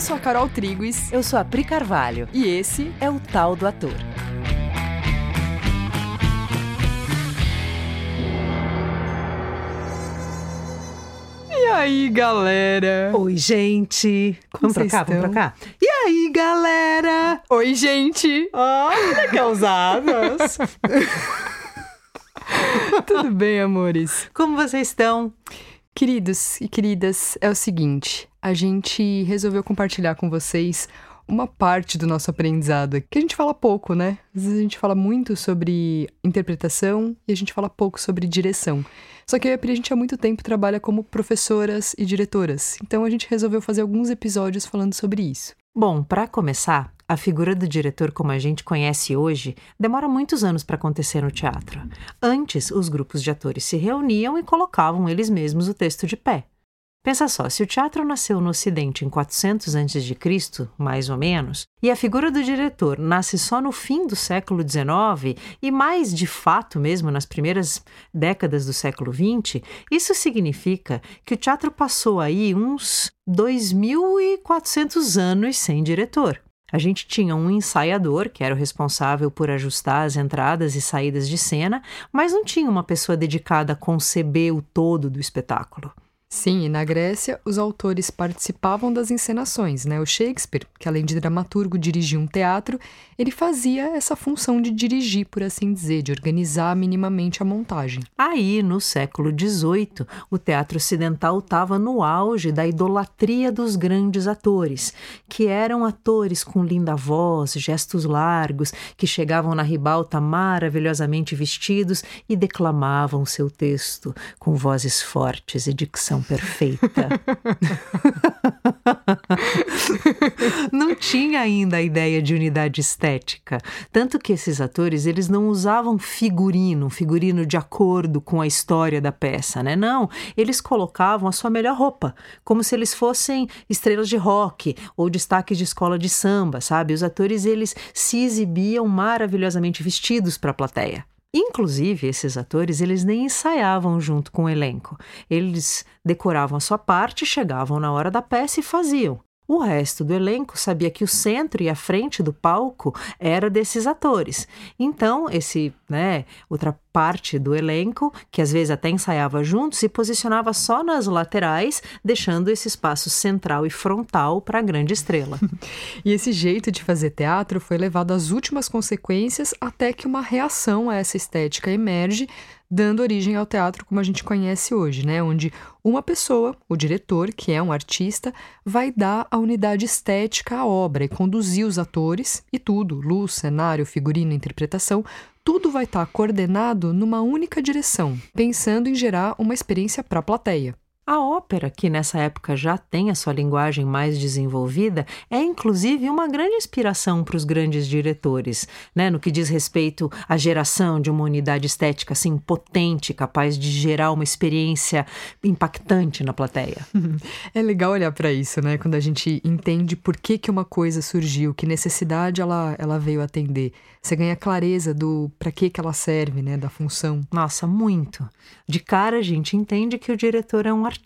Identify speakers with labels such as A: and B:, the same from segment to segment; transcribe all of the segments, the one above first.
A: Eu sou a Carol Triguis.
B: Eu sou a Pri Carvalho.
A: E esse
B: é o Tal do Ator.
A: E aí, galera?
B: Oi, gente.
A: Como
B: vamos pra cá,
A: estão?
B: vamos pra cá. E aí, galera?
A: Oi, gente!
B: Olha que ousadas.
A: Tudo bem, amores?
B: Como vocês estão?
A: Queridos e queridas, é o seguinte: a gente resolveu compartilhar com vocês uma parte do nosso aprendizado, que a gente fala pouco, né? Às vezes a gente fala muito sobre interpretação e a gente fala pouco sobre direção. Só que eu e a Pri, a gente há muito tempo trabalha como professoras e diretoras, então a gente resolveu fazer alguns episódios falando sobre isso.
B: Bom, para começar, a figura do diretor como a gente conhece hoje demora muitos anos para acontecer no teatro. Antes, os grupos de atores se reuniam e colocavam eles mesmos o texto de pé. Pensa só, se o teatro nasceu no Ocidente em 400 a.C., mais ou menos, e a figura do diretor nasce só no fim do século XIX e mais de fato mesmo nas primeiras décadas do século XX, isso significa que o teatro passou aí uns 2.400 anos sem diretor. A gente tinha um ensaiador, que era o responsável por ajustar as entradas e saídas de cena, mas não tinha uma pessoa dedicada a conceber o todo do espetáculo.
A: Sim, e na Grécia, os autores participavam das encenações, né? O Shakespeare, que além de dramaturgo dirigia um teatro, ele fazia essa função de dirigir, por assim dizer, de organizar minimamente a montagem.
B: Aí, no século XVIII, o teatro ocidental estava no auge da idolatria dos grandes atores, que eram atores com linda voz, gestos largos, que chegavam na ribalta maravilhosamente vestidos e declamavam seu texto com vozes fortes e dicção perfeita. não tinha ainda a ideia de unidade estética, tanto que esses atores eles não usavam figurino, figurino de acordo com a história da peça, né? Não, eles colocavam a sua melhor roupa, como se eles fossem estrelas de rock ou destaques de escola de samba, sabe? Os atores eles se exibiam maravilhosamente vestidos para a plateia. Inclusive, esses atores, eles nem ensaiavam junto com o elenco. Eles decoravam a sua parte, chegavam na hora da peça e faziam. O resto do elenco sabia que o centro e a frente do palco era desses atores. Então, esse, né, outra parte do elenco, que às vezes até ensaiava junto, se posicionava só nas laterais, deixando esse espaço central e frontal para a grande estrela.
A: e esse jeito de fazer teatro foi levado às últimas consequências até que uma reação a essa estética emerge dando origem ao teatro como a gente conhece hoje, né? Onde uma pessoa, o diretor, que é um artista, vai dar a unidade estética à obra e conduzir os atores e tudo, luz, cenário, figurino, interpretação, tudo vai estar coordenado numa única direção, pensando em gerar uma experiência para a plateia.
B: A ópera, que nessa época já tem a sua linguagem mais desenvolvida, é inclusive uma grande inspiração para os grandes diretores, né? no que diz respeito à geração de uma unidade estética assim potente, capaz de gerar uma experiência impactante na plateia.
A: É legal olhar para isso, né? Quando a gente entende por que, que uma coisa surgiu, que necessidade ela, ela veio atender. Você ganha clareza do para que, que ela serve, né? Da função.
B: Nossa, muito. De cara a gente entende que o diretor é um artista.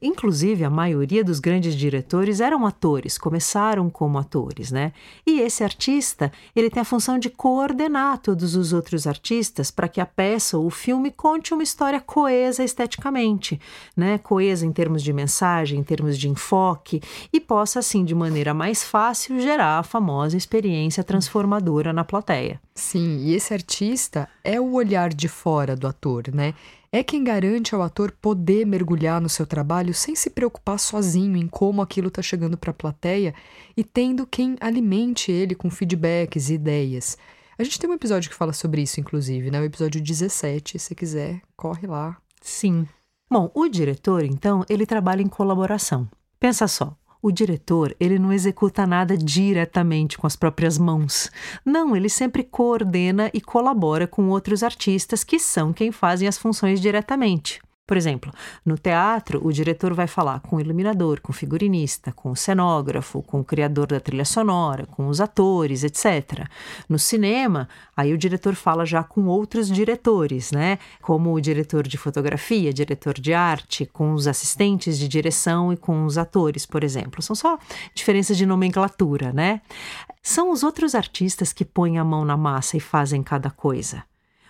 B: Inclusive, a maioria dos grandes diretores eram atores, começaram como atores, né? E esse artista, ele tem a função de coordenar todos os outros artistas para que a peça ou o filme conte uma história coesa esteticamente, né? Coesa em termos de mensagem, em termos de enfoque, e possa, assim, de maneira mais fácil, gerar a famosa experiência transformadora na plateia.
A: Sim, e esse artista é o olhar de fora do ator, né? é quem garante ao ator poder mergulhar no seu trabalho sem se preocupar sozinho em como aquilo está chegando para a plateia e tendo quem alimente ele com feedbacks e ideias. A gente tem um episódio que fala sobre isso, inclusive, né? O episódio 17, se quiser, corre lá.
B: Sim. Bom, o diretor, então, ele trabalha em colaboração. Pensa só, o diretor, ele não executa nada diretamente com as próprias mãos. Não, ele sempre coordena e colabora com outros artistas que são quem fazem as funções diretamente. Por exemplo, no teatro, o diretor vai falar com o iluminador, com o figurinista, com o cenógrafo, com o criador da trilha sonora, com os atores, etc. No cinema, aí o diretor fala já com outros diretores, né? Como o diretor de fotografia, diretor de arte, com os assistentes de direção e com os atores, por exemplo. São só diferenças de nomenclatura, né? São os outros artistas que põem a mão na massa e fazem cada coisa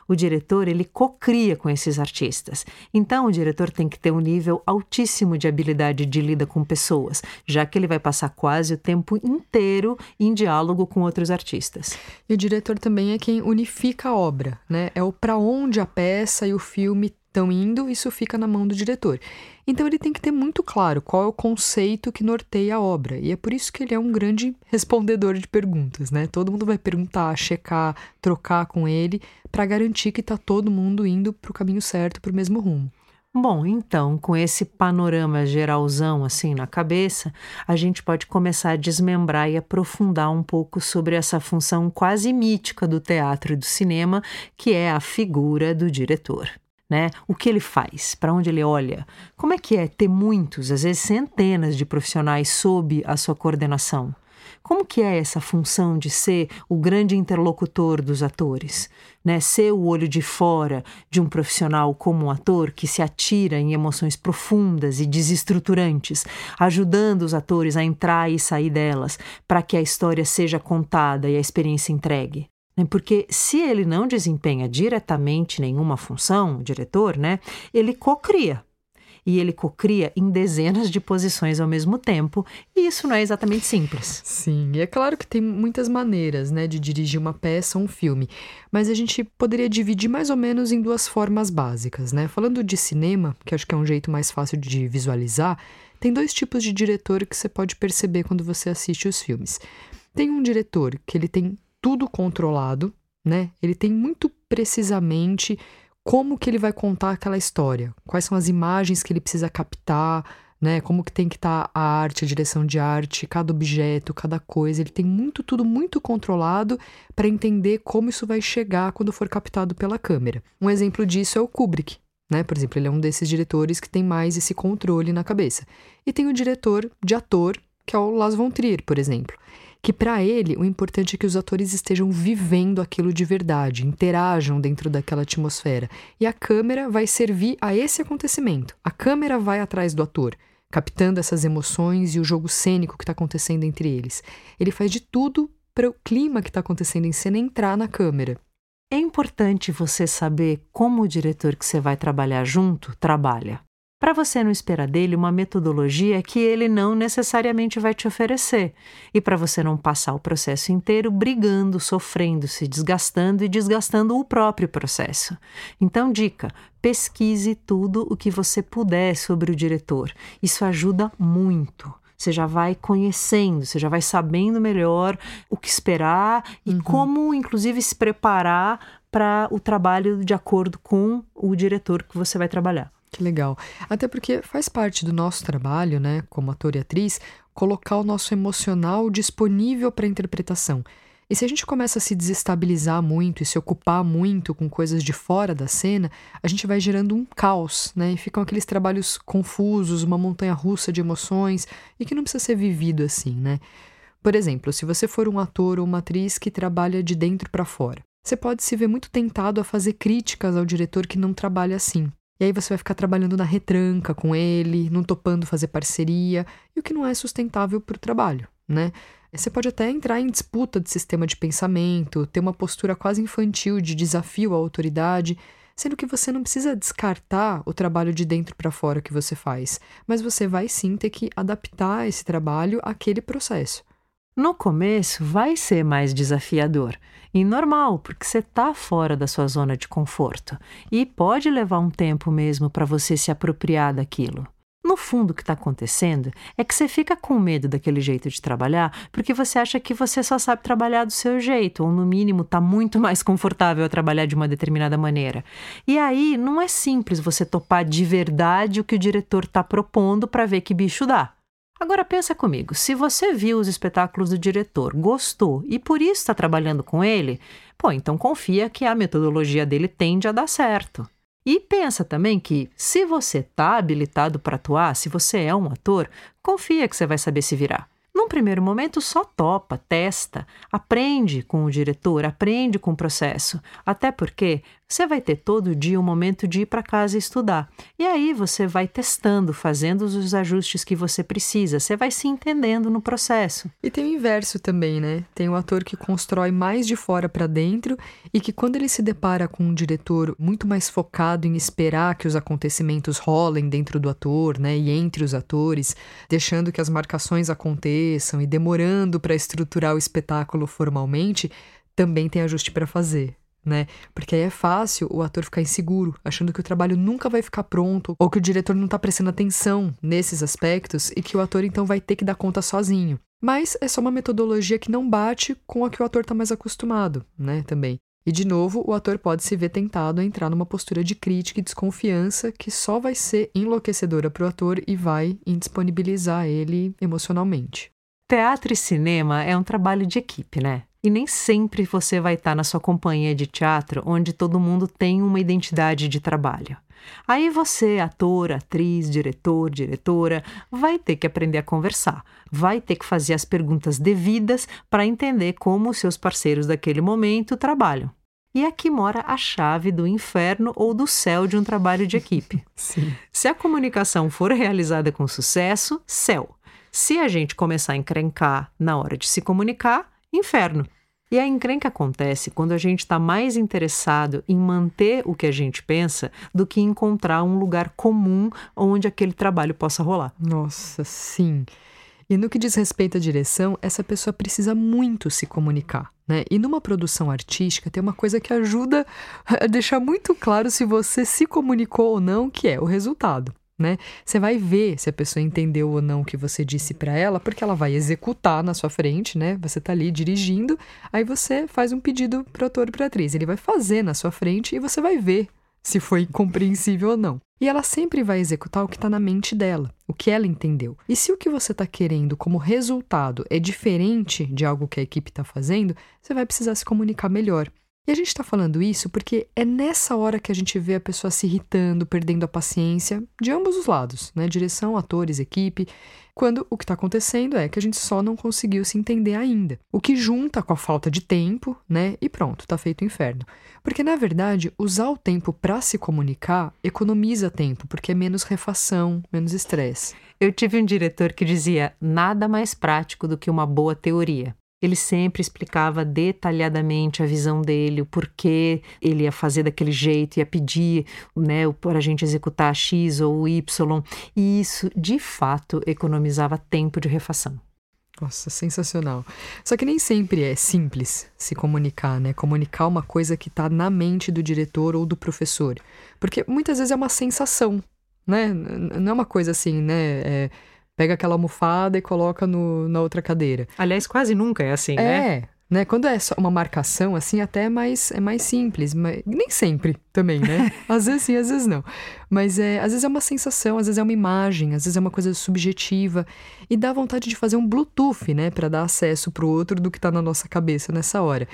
B: o diretor ele cocria com esses artistas. Então o diretor tem que ter um nível altíssimo de habilidade de lida com pessoas, já que ele vai passar quase o tempo inteiro em diálogo com outros artistas.
A: E o diretor também é quem unifica a obra, né? É o para onde a peça e o filme estão indo, isso fica na mão do diretor. Então ele tem que ter muito claro qual é o conceito que norteia a obra. E é por isso que ele é um grande respondedor de perguntas, né? Todo mundo vai perguntar, checar, trocar com ele para garantir que está todo mundo indo para o caminho certo, para o mesmo rumo.
B: Bom, então, com esse panorama geralzão assim na cabeça, a gente pode começar a desmembrar e aprofundar um pouco sobre essa função quase mítica do teatro e do cinema, que é a figura do diretor né? O que ele faz, para onde ele olha. Como é que é ter muitos, às vezes centenas de profissionais sob a sua coordenação? Como que é essa função de ser o grande interlocutor dos atores? Né? Ser o olho de fora de um profissional como um ator que se atira em emoções profundas e desestruturantes, ajudando os atores a entrar e sair delas para que a história seja contada e a experiência entregue. Né? Porque se ele não desempenha diretamente nenhuma função, o diretor, né, ele cocria. E ele cocria em dezenas de posições ao mesmo tempo, e isso não é exatamente simples.
A: Sim, e é claro que tem muitas maneiras né, de dirigir uma peça ou um filme, mas a gente poderia dividir mais ou menos em duas formas básicas. Né? Falando de cinema, que acho que é um jeito mais fácil de visualizar, tem dois tipos de diretor que você pode perceber quando você assiste os filmes. Tem um diretor que ele tem tudo controlado, né? Ele tem muito precisamente como que ele vai contar aquela história, quais são as imagens que ele precisa captar, né? Como que tem que estar tá a arte, a direção de arte, cada objeto, cada coisa. Ele tem muito tudo muito controlado para entender como isso vai chegar quando for captado pela câmera. Um exemplo disso é o Kubrick. Né? Por exemplo, ele é um desses diretores que tem mais esse controle na cabeça. E tem o diretor de ator, que é o Lars von Trier, por exemplo que para ele o importante é que os atores estejam vivendo aquilo de verdade, interajam dentro daquela atmosfera. E a câmera vai servir a esse acontecimento. A câmera vai atrás do ator, captando essas emoções e o jogo cênico que está acontecendo entre eles. Ele faz de tudo para o clima que está acontecendo em cena entrar na câmera.
B: É importante você saber como o diretor que você vai trabalhar junto trabalha para você não esperar dele uma metodologia que ele não necessariamente vai te oferecer, e para você não passar o processo inteiro brigando, sofrendo, se desgastando e desgastando o próprio processo. Então, dica: pesquise tudo o que você puder sobre o diretor. Isso ajuda muito você já vai conhecendo, você já vai sabendo melhor o que esperar e uhum. como, inclusive, se preparar para o trabalho de acordo com o diretor que você vai trabalhar.
A: Que legal. Até porque faz parte do nosso trabalho, né, como ator e atriz, colocar o nosso emocional disponível para interpretação. E se a gente começa a se desestabilizar muito e se ocupar muito com coisas de fora da cena, a gente vai gerando um caos, né? E ficam aqueles trabalhos confusos, uma montanha russa de emoções e que não precisa ser vivido assim, né? Por exemplo, se você for um ator ou uma atriz que trabalha de dentro para fora, você pode se ver muito tentado a fazer críticas ao diretor que não trabalha assim. E aí você vai ficar trabalhando na retranca com ele, não topando fazer parceria, e o que não é sustentável para o trabalho, né? Você pode até entrar em disputa de sistema de pensamento, ter uma postura quase infantil de desafio à autoridade, sendo que você não precisa descartar o trabalho de dentro para fora que você faz, mas você vai sim ter que adaptar esse trabalho àquele processo.
B: No começo vai ser mais desafiador e normal, porque você está fora da sua zona de conforto e pode levar um tempo mesmo para você se apropriar daquilo. No fundo, o que está acontecendo é que você fica com medo daquele jeito de trabalhar porque você acha que você só sabe trabalhar do seu jeito, ou no mínimo está muito mais confortável a trabalhar de uma determinada maneira. E aí não é simples você topar de verdade o que o diretor está propondo para ver que bicho dá. Agora pensa comigo, se você viu os espetáculos do diretor, gostou e por isso está trabalhando com ele, pô, então confia que a metodologia dele tende a dar certo. E pensa também que, se você está habilitado para atuar, se você é um ator, confia que você vai saber se virar. Num primeiro momento, só topa, testa, aprende com o diretor, aprende com o processo. Até porque você vai ter todo dia um momento de ir para casa estudar. E aí você vai testando, fazendo os ajustes que você precisa. Você vai se entendendo no processo.
A: E tem o inverso também, né? Tem o ator que constrói mais de fora para dentro e que quando ele se depara com um diretor muito mais focado em esperar que os acontecimentos rolem dentro do ator, né, e entre os atores, deixando que as marcações aconteçam aconteçam e demorando para estruturar o espetáculo formalmente, também tem ajuste para fazer. Né? Porque aí é fácil o ator ficar inseguro, achando que o trabalho nunca vai ficar pronto, ou que o diretor não está prestando atenção nesses aspectos e que o ator então vai ter que dar conta sozinho. Mas é só uma metodologia que não bate com a que o ator está mais acostumado, né? Também. E, de novo, o ator pode se ver tentado a entrar numa postura de crítica e desconfiança que só vai ser enlouquecedora para o ator e vai indisponibilizar ele emocionalmente.
B: Teatro e cinema é um trabalho de equipe, né? E nem sempre você vai estar na sua companhia de teatro onde todo mundo tem uma identidade de trabalho. Aí você, ator, atriz, diretor, diretora, vai ter que aprender a conversar, vai ter que fazer as perguntas devidas para entender como os seus parceiros daquele momento trabalham. E aqui mora a chave do inferno ou do céu de um trabalho de equipe.
A: Sim.
B: Se a comunicação for realizada com sucesso, céu. Se a gente começar a encrencar na hora de se comunicar, inferno. E a encrenca acontece quando a gente está mais interessado em manter o que a gente pensa do que encontrar um lugar comum onde aquele trabalho possa rolar.
A: Nossa, sim. E no que diz respeito à direção, essa pessoa precisa muito se comunicar. Né? E numa produção artística tem uma coisa que ajuda a deixar muito claro se você se comunicou ou não, que é o resultado né? Você vai ver se a pessoa entendeu ou não o que você disse para ela, porque ela vai executar na sua frente, né? Você tá ali dirigindo, aí você faz um pedido pro ator e pra atriz. Ele vai fazer na sua frente e você vai ver se foi compreensível ou não. E ela sempre vai executar o que está na mente dela, o que ela entendeu. E se o que você está querendo como resultado é diferente de algo que a equipe está fazendo, você vai precisar se comunicar melhor. E a gente está falando isso porque é nessa hora que a gente vê a pessoa se irritando, perdendo a paciência, de ambos os lados, né? Direção, atores, equipe, quando o que está acontecendo é que a gente só não conseguiu se entender ainda. O que junta com a falta de tempo, né? E pronto, tá feito o inferno. Porque, na verdade, usar o tempo para se comunicar economiza tempo, porque é menos refação, menos estresse.
B: Eu tive um diretor que dizia: nada mais prático do que uma boa teoria. Ele sempre explicava detalhadamente a visão dele, o porquê ele ia fazer daquele jeito, ia pedir né, para a gente executar X ou Y. E isso, de fato, economizava tempo de refação.
A: Nossa, sensacional. Só que nem sempre é simples se comunicar, né? Comunicar uma coisa que está na mente do diretor ou do professor. Porque muitas vezes é uma sensação, né? Não é uma coisa assim, né? É pega aquela almofada e coloca no, na outra cadeira.
B: Aliás, quase nunca é assim,
A: é,
B: né?
A: É. Né? Quando é só uma marcação, assim, até é mais, é mais simples, mas nem sempre também, né? Às vezes sim, às vezes não. Mas é, às vezes é uma sensação, às vezes é uma imagem, às vezes é uma coisa subjetiva. E dá vontade de fazer um Bluetooth, né? Para dar acesso pro outro do que tá na nossa cabeça nessa hora.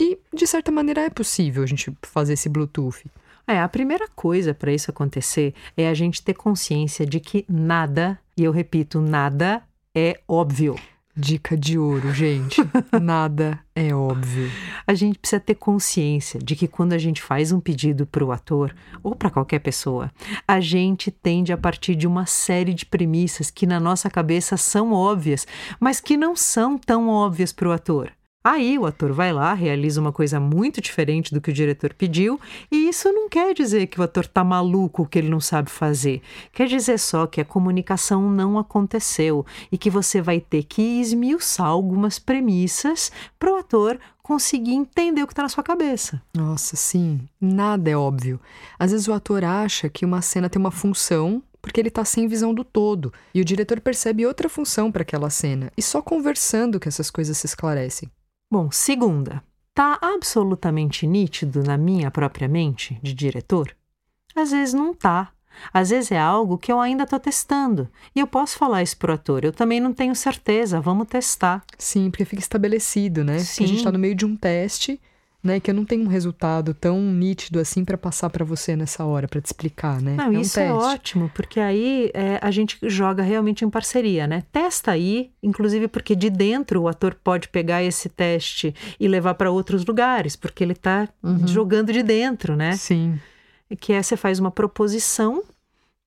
A: E, de certa maneira, é possível a gente fazer esse Bluetooth.
B: É, a primeira coisa para isso acontecer é a gente ter consciência de que nada, e eu repito, nada é óbvio.
A: Dica de ouro, gente. Nada é óbvio.
B: A gente precisa ter consciência de que quando a gente faz um pedido para o ator ou para qualquer pessoa, a gente tende a partir de uma série de premissas que na nossa cabeça são óbvias, mas que não são tão óbvias para o ator. Aí o ator vai lá, realiza uma coisa muito diferente do que o diretor pediu, e isso não quer dizer que o ator tá maluco, que ele não sabe fazer. Quer dizer só que a comunicação não aconteceu e que você vai ter que esmiuçar algumas premissas para o ator conseguir entender o que está na sua cabeça.
A: Nossa, sim, nada é óbvio. Às vezes o ator acha que uma cena tem uma função porque ele está sem visão do todo, e o diretor percebe outra função para aquela cena, e só conversando que essas coisas se esclarecem.
B: Bom, segunda, tá absolutamente nítido na minha própria mente de diretor? Às vezes não tá. Às vezes é algo que eu ainda estou testando. E eu posso falar isso pro ator. Eu também não tenho certeza. Vamos testar.
A: Sim, porque fica estabelecido, né?
B: Sim.
A: a gente está no meio de um teste né? Que eu não tenho um resultado tão nítido assim para passar para você nessa hora, para te explicar, né?
B: Não,
A: é um
B: isso é ótimo, porque aí é, a gente joga realmente em parceria, né? Testa aí, inclusive porque de dentro o ator pode pegar esse teste e levar para outros lugares, porque ele está uhum. jogando de dentro, né?
A: Sim.
B: Que é você faz uma proposição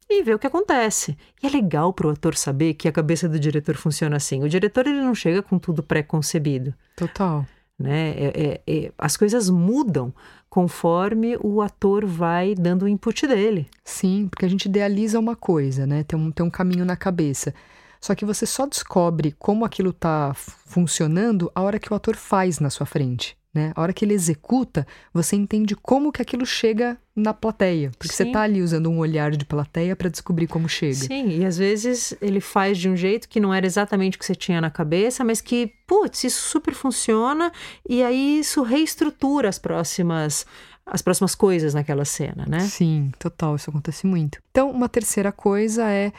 B: e vê o que acontece. E é legal para o ator saber que a cabeça do diretor funciona assim. O diretor ele não chega com tudo pré-concebido.
A: Total.
B: Né? É, é, é, as coisas mudam conforme o ator vai dando o input dele.
A: Sim, porque a gente idealiza uma coisa, né? Tem um, tem um caminho na cabeça. Só que você só descobre como aquilo está funcionando a hora que o ator faz na sua frente. Né? A hora que ele executa, você entende como que aquilo chega na plateia. Porque Sim. você está ali usando um olhar de plateia para descobrir como chega.
B: Sim, e às vezes ele faz de um jeito que não era exatamente o que você tinha na cabeça, mas que, putz, isso super funciona, e aí isso reestrutura as próximas as próximas coisas naquela cena, né?
A: Sim, total, isso acontece muito. Então, uma terceira coisa é,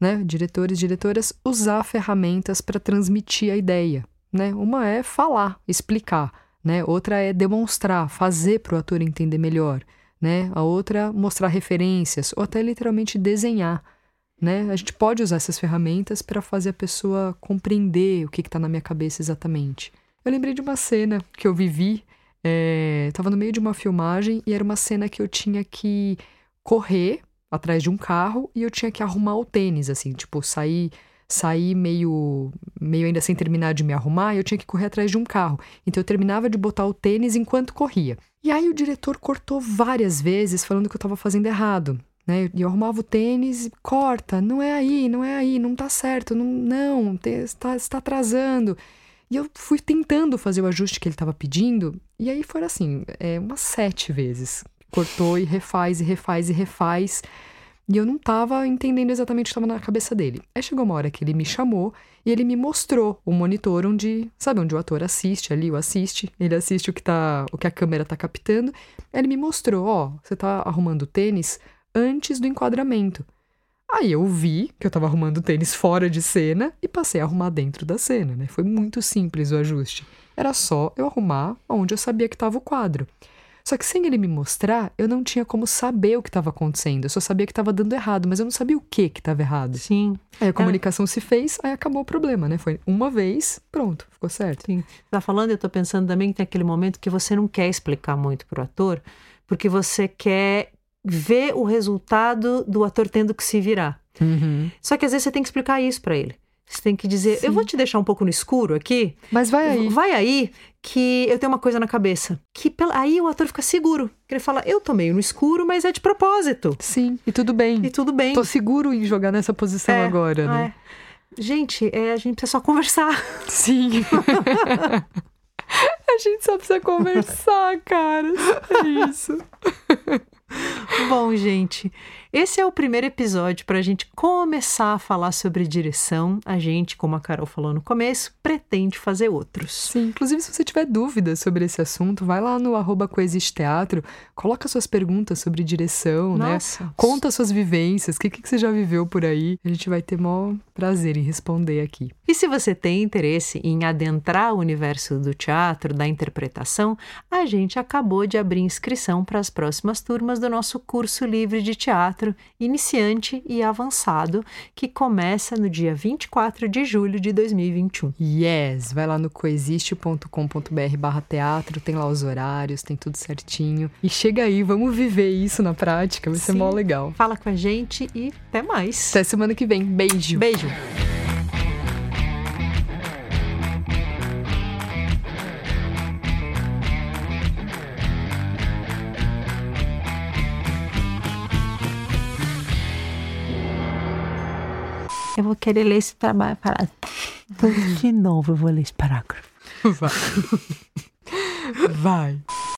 A: né, diretores e diretoras usar ferramentas para transmitir a ideia, né? Uma é falar, explicar né? Outra é demonstrar, fazer para o ator entender melhor, né? A outra mostrar referências ou até literalmente desenhar, né? A gente pode usar essas ferramentas para fazer a pessoa compreender o que está na minha cabeça exatamente. Eu lembrei de uma cena que eu vivi, estava é, no meio de uma filmagem e era uma cena que eu tinha que correr atrás de um carro e eu tinha que arrumar o tênis, assim, tipo, sair saí meio, meio ainda sem terminar de me arrumar e eu tinha que correr atrás de um carro. Então eu terminava de botar o tênis enquanto corria. E aí o diretor cortou várias vezes falando que eu estava fazendo errado. Né? E eu arrumava o tênis, corta, não é aí, não é aí, não tá certo, não, não está, está atrasando. E eu fui tentando fazer o ajuste que ele estava pedindo, e aí foi assim, é, umas sete vezes. Cortou e refaz, e refaz, e refaz. E eu não estava entendendo exatamente o que estava na cabeça dele. Aí chegou uma hora que ele me chamou e ele me mostrou o monitor onde, sabe, onde o ator assiste ali, o assiste, ele assiste o que tá, o que a câmera está captando. Ele me mostrou, ó, você está arrumando tênis antes do enquadramento. Aí eu vi que eu estava arrumando tênis fora de cena e passei a arrumar dentro da cena, né? Foi muito simples o ajuste. Era só eu arrumar onde eu sabia que estava o quadro. Só que sem ele me mostrar, eu não tinha como saber o que estava acontecendo. Eu só sabia que estava dando errado, mas eu não sabia o que que estava errado.
B: Sim.
A: Aí a comunicação é. se fez, aí acabou o problema, né? Foi uma vez, pronto, ficou certo.
B: Sim. Tá falando, eu tô pensando também que tem aquele momento que você não quer explicar muito pro ator, porque você quer ver o resultado do ator tendo que se virar.
A: Uhum.
B: Só que às vezes você tem que explicar isso para ele. Você tem que dizer, Sim. eu vou te deixar um pouco no escuro aqui.
A: Mas vai aí.
B: Vai aí que eu tenho uma coisa na cabeça. Que aí o ator fica seguro. Que ele fala, eu tô meio no escuro, mas é de propósito.
A: Sim, e tudo bem.
B: E tudo bem.
A: Tô seguro em jogar nessa posição é, agora, né?
B: É. Gente, é, a gente precisa só conversar.
A: Sim. a gente só precisa conversar, cara. É isso.
B: Bom, gente, esse é o primeiro episódio para a gente começar a falar sobre direção. A gente, como a Carol falou no começo, pretende fazer outros.
A: Sim, inclusive se você tiver dúvidas sobre esse assunto, vai lá no arroba Teatro, coloca suas perguntas sobre direção, né? Nossa. né? Conta suas vivências, o que, que você já viveu por aí. A gente vai ter maior prazer em responder aqui.
B: E se você tem interesse em adentrar o universo do teatro, da interpretação, a gente acabou de abrir inscrição para as próximas turmas do nosso curso livre de teatro iniciante e avançado, que começa no dia 24 de julho de 2021.
A: Yes! Vai lá no coexiste.com.br barra teatro, tem lá os horários, tem tudo certinho. E chega aí, vamos viver isso na prática, vai Sim. ser mó legal.
B: Fala com a gente e até mais.
A: Até semana que vem. Beijo.
B: Beijo. Eu vou querer ler esse parágrafo. De novo eu vou ler esse parágrafo.
A: Vai. Vai.